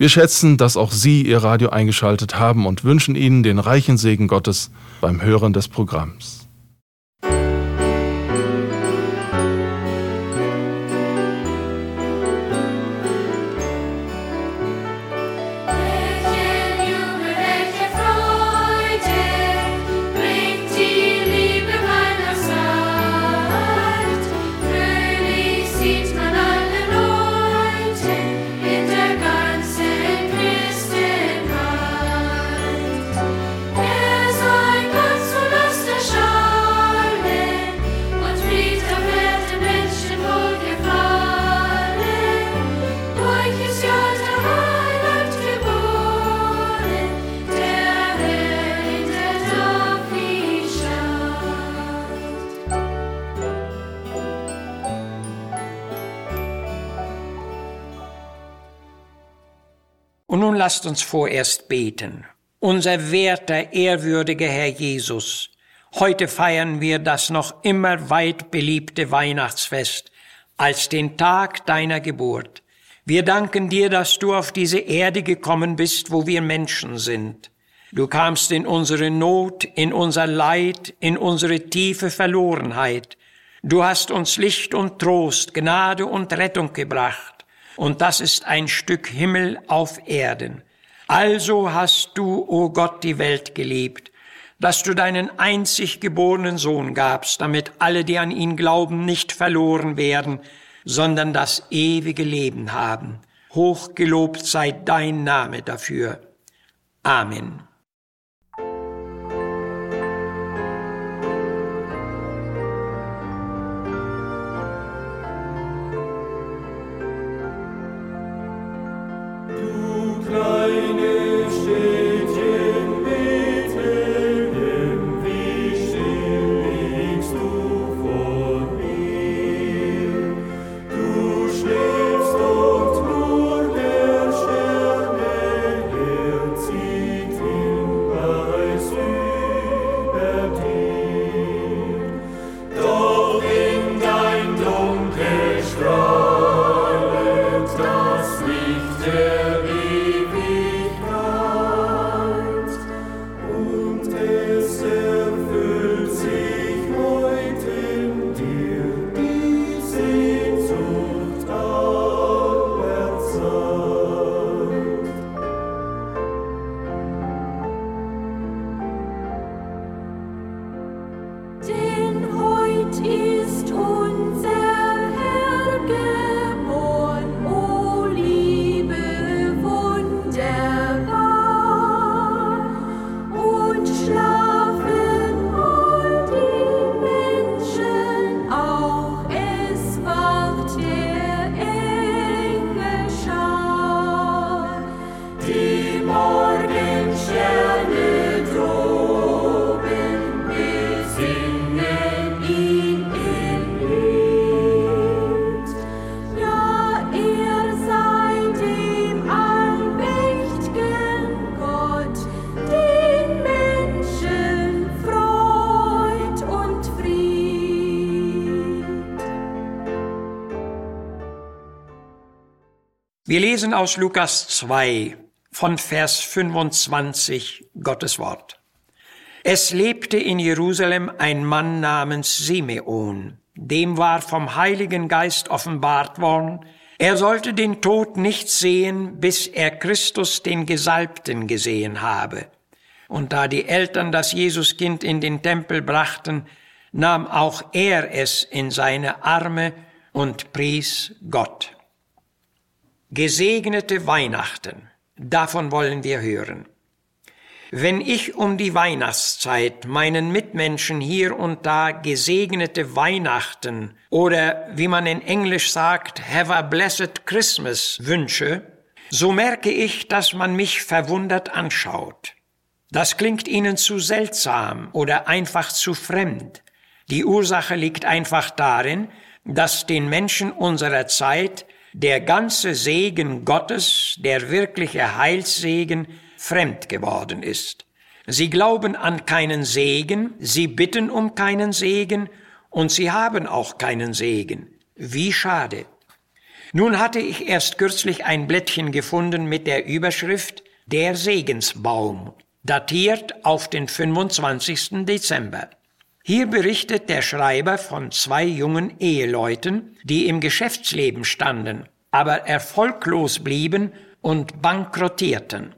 wir schätzen, dass auch Sie Ihr Radio eingeschaltet haben und wünschen Ihnen den reichen Segen Gottes beim Hören des Programms. Und nun lasst uns vorerst beten. Unser werter, ehrwürdiger Herr Jesus, heute feiern wir das noch immer weit beliebte Weihnachtsfest als den Tag deiner Geburt. Wir danken dir, dass du auf diese Erde gekommen bist, wo wir Menschen sind. Du kamst in unsere Not, in unser Leid, in unsere tiefe Verlorenheit. Du hast uns Licht und Trost, Gnade und Rettung gebracht und das ist ein Stück Himmel auf Erden. Also hast du, o oh Gott, die Welt geliebt, dass du deinen einzig geborenen Sohn gabst, damit alle, die an ihn glauben, nicht verloren werden, sondern das ewige Leben haben. Hochgelobt sei dein Name dafür. Amen. Wir lesen aus Lukas 2 von Vers 25 Gottes Wort. Es lebte in Jerusalem ein Mann namens Simeon. Dem war vom Heiligen Geist offenbart worden, er sollte den Tod nicht sehen, bis er Christus den Gesalbten gesehen habe. Und da die Eltern das Jesuskind in den Tempel brachten, nahm auch er es in seine Arme und pries Gott. Gesegnete Weihnachten, davon wollen wir hören. Wenn ich um die Weihnachtszeit meinen Mitmenschen hier und da gesegnete Weihnachten oder wie man in Englisch sagt, have a blessed Christmas wünsche, so merke ich, dass man mich verwundert anschaut. Das klingt Ihnen zu seltsam oder einfach zu fremd. Die Ursache liegt einfach darin, dass den Menschen unserer Zeit der ganze Segen Gottes, der wirkliche Heilssegen, fremd geworden ist. Sie glauben an keinen Segen, sie bitten um keinen Segen und sie haben auch keinen Segen. Wie schade. Nun hatte ich erst kürzlich ein Blättchen gefunden mit der Überschrift Der Segensbaum, datiert auf den 25. Dezember. Hier berichtet der Schreiber von zwei jungen Eheleuten, die im Geschäftsleben standen, aber erfolglos blieben und bankrotierten.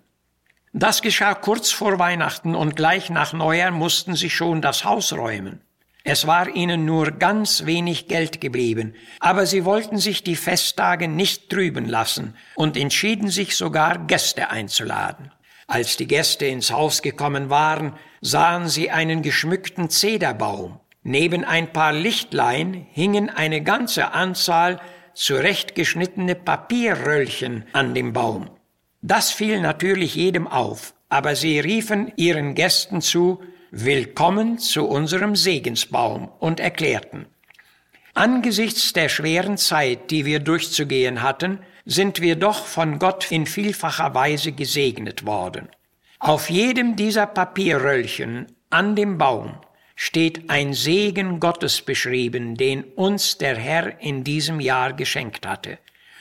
Das geschah kurz vor Weihnachten und gleich nach Neujahr mussten sie schon das Haus räumen. Es war ihnen nur ganz wenig Geld geblieben, aber sie wollten sich die Festtage nicht trüben lassen und entschieden sich sogar Gäste einzuladen. Als die Gäste ins Haus gekommen waren, sahen sie einen geschmückten Zederbaum. Neben ein paar Lichtlein hingen eine ganze Anzahl zurechtgeschnittene Papierröllchen an dem Baum. Das fiel natürlich jedem auf, aber sie riefen ihren Gästen zu, Willkommen zu unserem Segensbaum und erklärten, Angesichts der schweren Zeit, die wir durchzugehen hatten, sind wir doch von Gott in vielfacher Weise gesegnet worden. Auf jedem dieser Papierröllchen an dem Baum steht ein Segen Gottes beschrieben, den uns der Herr in diesem Jahr geschenkt hatte.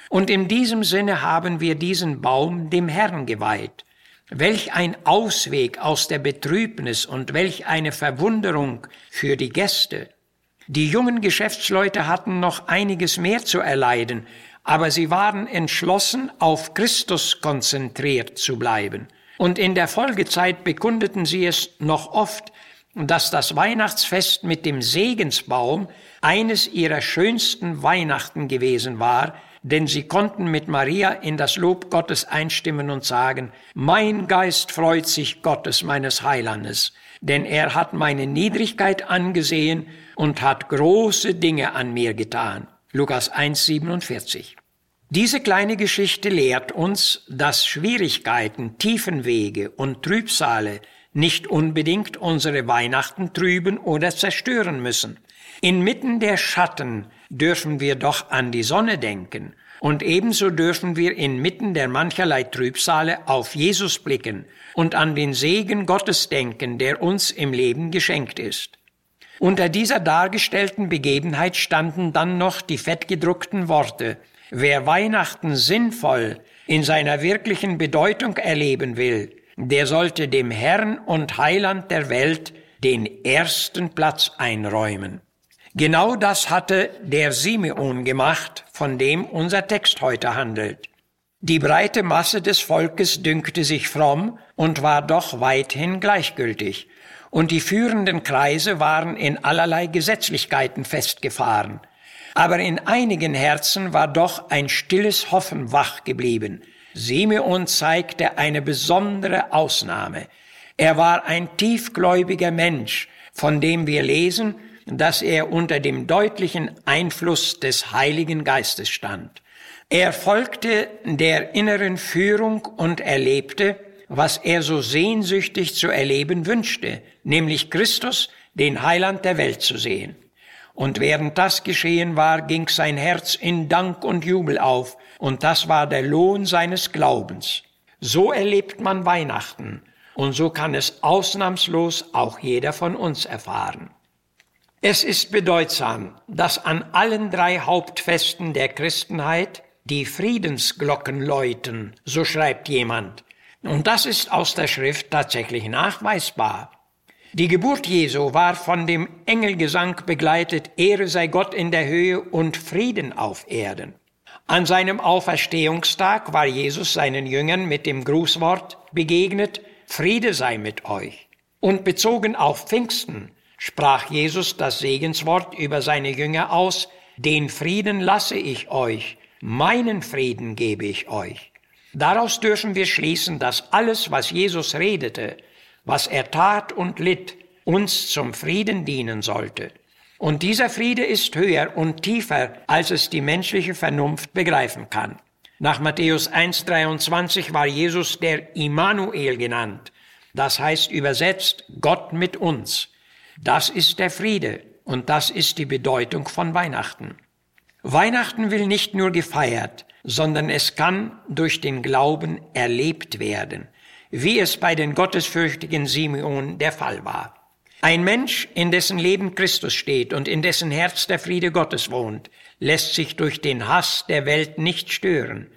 Und in diesem Sinne haben wir diesen Baum dem Herrn geweiht, Welch ein Ausweg aus der Betrübnis und welch eine Verwunderung für die Gäste. Die jungen Geschäftsleute hatten noch einiges mehr zu erleiden, aber sie waren entschlossen, auf Christus konzentriert zu bleiben. Und in der Folgezeit bekundeten sie es noch oft, dass das Weihnachtsfest mit dem Segensbaum eines ihrer schönsten Weihnachten gewesen war, denn sie konnten mit Maria in das Lob Gottes einstimmen und sagen, mein Geist freut sich Gottes meines Heilandes, denn er hat meine Niedrigkeit angesehen und hat große Dinge an mir getan. Lukas 1,47. Diese kleine Geschichte lehrt uns, dass Schwierigkeiten, Tiefenwege und Trübsale nicht unbedingt unsere Weihnachten trüben oder zerstören müssen. Inmitten der Schatten dürfen wir doch an die Sonne denken. Und ebenso dürfen wir inmitten der mancherlei Trübsale auf Jesus blicken und an den Segen Gottes denken, der uns im Leben geschenkt ist. Unter dieser dargestellten Begebenheit standen dann noch die fettgedruckten Worte, wer Weihnachten sinnvoll in seiner wirklichen Bedeutung erleben will, der sollte dem Herrn und Heiland der Welt den ersten Platz einräumen. Genau das hatte der Simeon gemacht, von dem unser Text heute handelt. Die breite Masse des Volkes dünkte sich fromm und war doch weithin gleichgültig, und die führenden Kreise waren in allerlei Gesetzlichkeiten festgefahren. Aber in einigen Herzen war doch ein stilles Hoffen wach geblieben. Simeon zeigte eine besondere Ausnahme. Er war ein tiefgläubiger Mensch, von dem wir lesen, dass er unter dem deutlichen Einfluss des Heiligen Geistes stand. Er folgte der inneren Führung und erlebte, was er so sehnsüchtig zu erleben wünschte, nämlich Christus, den Heiland der Welt zu sehen. Und während das geschehen war, ging sein Herz in Dank und Jubel auf, und das war der Lohn seines Glaubens. So erlebt man Weihnachten, und so kann es ausnahmslos auch jeder von uns erfahren. Es ist bedeutsam, dass an allen drei Hauptfesten der Christenheit die Friedensglocken läuten, so schreibt jemand. Und das ist aus der Schrift tatsächlich nachweisbar. Die Geburt Jesu war von dem Engelgesang begleitet, Ehre sei Gott in der Höhe und Frieden auf Erden. An seinem Auferstehungstag war Jesus seinen Jüngern mit dem Grußwort begegnet, Friede sei mit euch. Und bezogen auf Pfingsten sprach Jesus das Segenswort über seine Jünger aus, den Frieden lasse ich euch, meinen Frieden gebe ich euch. Daraus dürfen wir schließen, dass alles, was Jesus redete, was er tat und litt, uns zum Frieden dienen sollte. Und dieser Friede ist höher und tiefer, als es die menschliche Vernunft begreifen kann. Nach Matthäus 1.23 war Jesus der Immanuel genannt. Das heißt übersetzt Gott mit uns. Das ist der Friede und das ist die Bedeutung von Weihnachten. Weihnachten will nicht nur gefeiert, sondern es kann durch den Glauben erlebt werden, wie es bei den gottesfürchtigen Simeon der Fall war. Ein Mensch, in dessen Leben Christus steht und in dessen Herz der Friede Gottes wohnt, lässt sich durch den Hass der Welt nicht stören,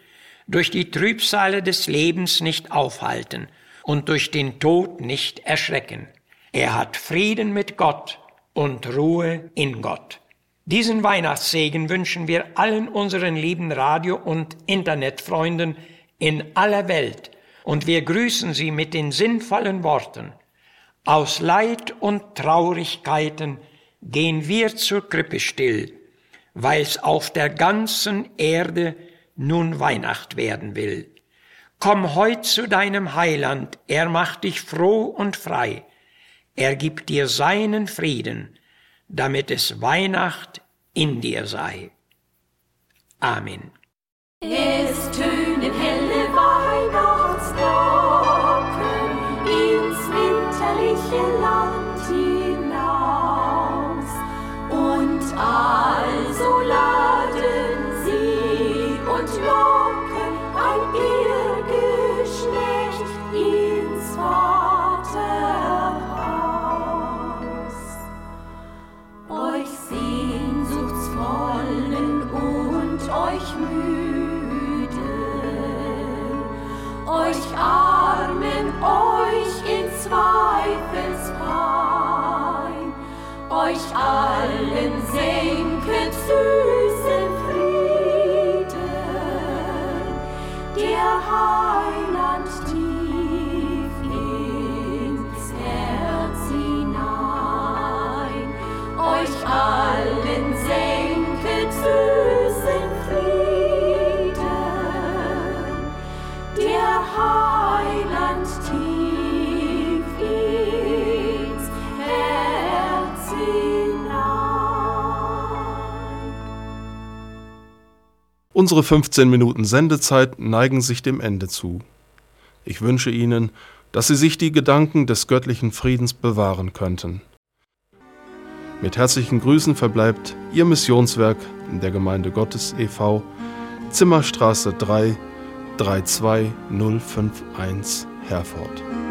durch die Trübsale des Lebens nicht aufhalten und durch den Tod nicht erschrecken. Er hat Frieden mit Gott und Ruhe in Gott. Diesen Weihnachtssegen wünschen wir allen unseren lieben Radio- und Internetfreunden in aller Welt und wir grüßen sie mit den sinnvollen Worten. Aus Leid und Traurigkeiten gehen wir zur Krippe still, weil's auf der ganzen Erde nun Weihnacht werden will. Komm heut zu deinem Heiland, er macht dich froh und frei, er gibt dir seinen Frieden, damit es Weihnacht in dir sei. Amen. Es tönen helle winterliche Land hinaus und also laden sie und locken ein Irrgeschlecht ins Vaterhaus. Euch sehnsuchtsvollen und euch müden, euch armen, Unsere 15 Minuten Sendezeit neigen sich dem Ende zu. Ich wünsche Ihnen, dass Sie sich die Gedanken des göttlichen Friedens bewahren könnten. Mit herzlichen Grüßen verbleibt Ihr Missionswerk der Gemeinde Gottes e.V. Zimmerstraße 3 32051 Herford.